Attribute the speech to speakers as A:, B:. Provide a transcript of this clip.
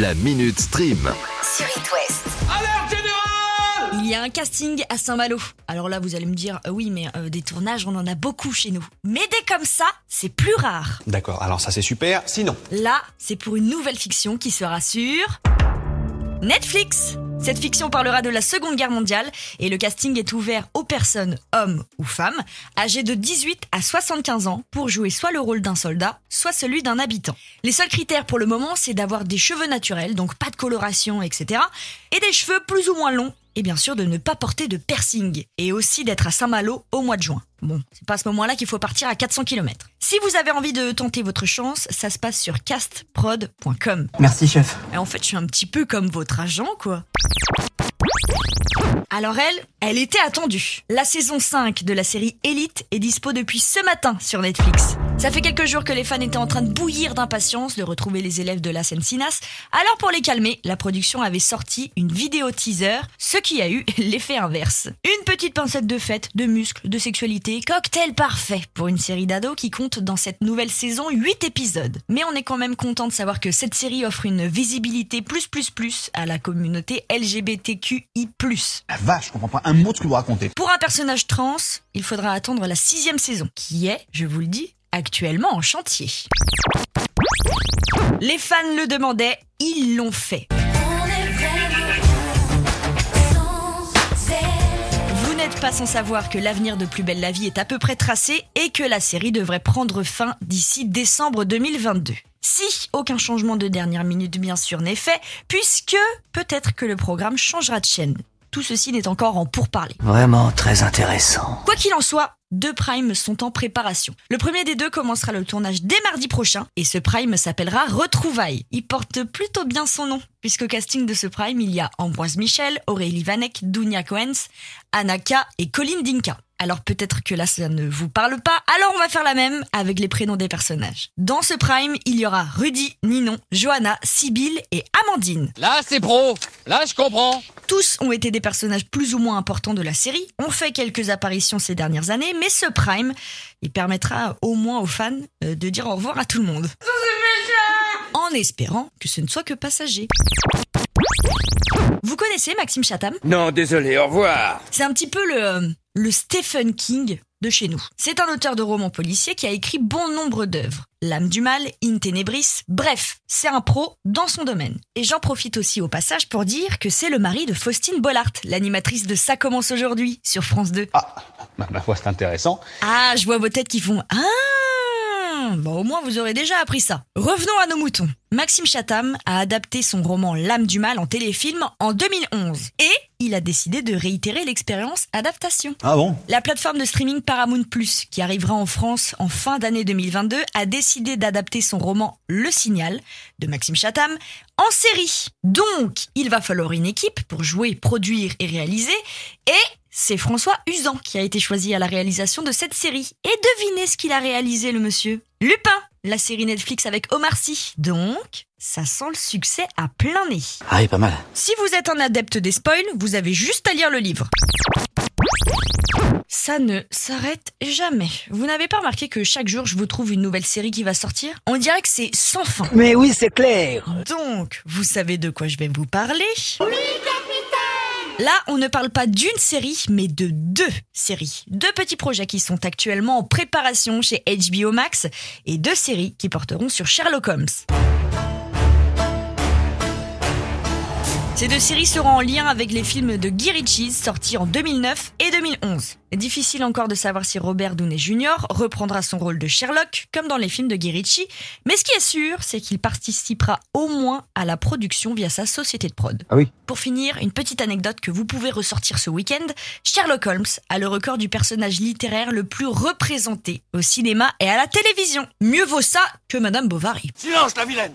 A: La Minute Stream.
B: sur It West.
C: Il y a un casting à Saint-Malo. Alors là, vous allez me dire, euh, oui, mais euh, des tournages, on en a beaucoup chez nous. Mais des comme ça, c'est plus rare.
D: D'accord, alors ça c'est super. Sinon,
C: Là, c'est pour une nouvelle fiction qui sera sur Netflix. Cette fiction parlera de la Seconde Guerre mondiale et le casting est ouvert aux personnes, hommes ou femmes, âgées de 18 à 75 ans pour jouer soit le rôle d'un soldat, soit celui d'un habitant. Les seuls critères pour le moment, c'est d'avoir des cheveux naturels, donc pas de coloration, etc. Et des cheveux plus ou moins longs et bien sûr de ne pas porter de piercing et aussi d'être à Saint-Malo au mois de juin. Bon, c'est pas à ce moment-là qu'il faut partir à 400 km. Si vous avez envie de tenter votre chance, ça se passe sur castprod.com.
E: Merci chef.
C: Et en fait, je suis un petit peu comme votre agent, quoi. Alors elle, elle était attendue. La saison 5 de la série Elite est dispo depuis ce matin sur Netflix. Ça fait quelques jours que les fans étaient en train de bouillir d'impatience de retrouver les élèves de la Sensinas. Alors pour les calmer, la production avait sorti une vidéo teaser, ce qui a eu l'effet inverse. Une petite pincette de fête, de muscles, de sexualité, cocktail parfait pour une série d'ados qui compte dans cette nouvelle saison 8 épisodes. Mais on est quand même content de savoir que cette série offre une visibilité plus plus plus à la communauté LGBTQI+.
D: la vache, je comprends pas un mot de ce que vous racontez.
C: Pour un personnage trans, il faudra attendre la sixième saison, qui est, je vous le dis, actuellement en chantier. Les fans le demandaient, ils l'ont fait. Vous n'êtes pas sans savoir que l'avenir de Plus belle la vie est à peu près tracé et que la série devrait prendre fin d'ici décembre 2022. Si aucun changement de dernière minute bien sûr n'est fait, puisque peut-être que le programme changera de chaîne. Tout ceci n'est encore en pourparlers.
E: Vraiment très intéressant.
C: Quoi qu'il en soit, deux primes sont en préparation. Le premier des deux commencera le tournage dès mardi prochain et ce prime s'appellera Retrouvailles. Il porte plutôt bien son nom puisqu'au casting de ce prime, il y a Ambroise Michel, Aurélie Vanek, Dunia Coens, Anaka et Colin Dinka. Alors peut-être que là ça ne vous parle pas, alors on va faire la même avec les prénoms des personnages. Dans ce prime, il y aura Rudy, Ninon, Johanna, Sibylle et Amandine.
F: Là, c'est pro. Là, je comprends.
C: Tous ont été des personnages plus ou moins importants de la série, ont fait quelques apparitions ces dernières années, mais ce Prime, il permettra au moins aux fans euh, de dire au revoir à tout le monde. En espérant que ce ne soit que passager. Vous connaissez Maxime Chatham?
F: Non, désolé, au revoir.
C: C'est un petit peu le, le Stephen King de chez nous. C'est un auteur de romans policiers qui a écrit bon nombre d'œuvres. L'âme du mal, In Tenebris, bref, c'est un pro dans son domaine. Et j'en profite aussi au passage pour dire que c'est le mari de Faustine Bollard, l'animatrice de Ça commence aujourd'hui sur France 2.
D: Ah, ma, ma foi, c'est intéressant.
C: Ah, je vois vos têtes qui font Ah Bon, au moins vous aurez déjà appris ça. Revenons à nos moutons. Maxime Chatham a adapté son roman L'âme du mal en téléfilm en 2011. Et il a décidé de réitérer l'expérience adaptation.
D: Ah bon?
C: La plateforme de streaming Paramount Plus, qui arrivera en France en fin d'année 2022, a décidé d'adapter son roman Le Signal de Maxime Chatham en série. Donc, il va falloir une équipe pour jouer, produire et réaliser. Et c'est François Usan qui a été choisi à la réalisation de cette série. Et devinez ce qu'il a réalisé, le monsieur? Lupin, la série Netflix avec Omar Sy. Donc, ça sent le succès à plein nez.
E: Ah oui, pas mal.
C: Si vous êtes un adepte des spoils, vous avez juste à lire le livre. Ça ne s'arrête jamais. Vous n'avez pas remarqué que chaque jour je vous trouve une nouvelle série qui va sortir? On dirait que c'est sans fin.
E: Mais oui, c'est clair.
C: Donc, vous savez de quoi je vais vous parler? Oui, Là, on ne parle pas d'une série, mais de deux séries. Deux petits projets qui sont actuellement en préparation chez HBO Max et deux séries qui porteront sur Sherlock Holmes. Ces deux séries seront en lien avec les films de Guy Ritchie sortis en 2009 et 2011. Difficile encore de savoir si Robert Downey Jr. reprendra son rôle de Sherlock comme dans les films de Guy Ritchie, mais ce qui est sûr, c'est qu'il participera au moins à la production via sa société de prod.
D: Ah oui
C: Pour finir, une petite anecdote que vous pouvez ressortir ce week-end, Sherlock Holmes a le record du personnage littéraire le plus représenté au cinéma et à la télévision. Mieux vaut ça que Madame Bovary.
F: Silence, la vilaine.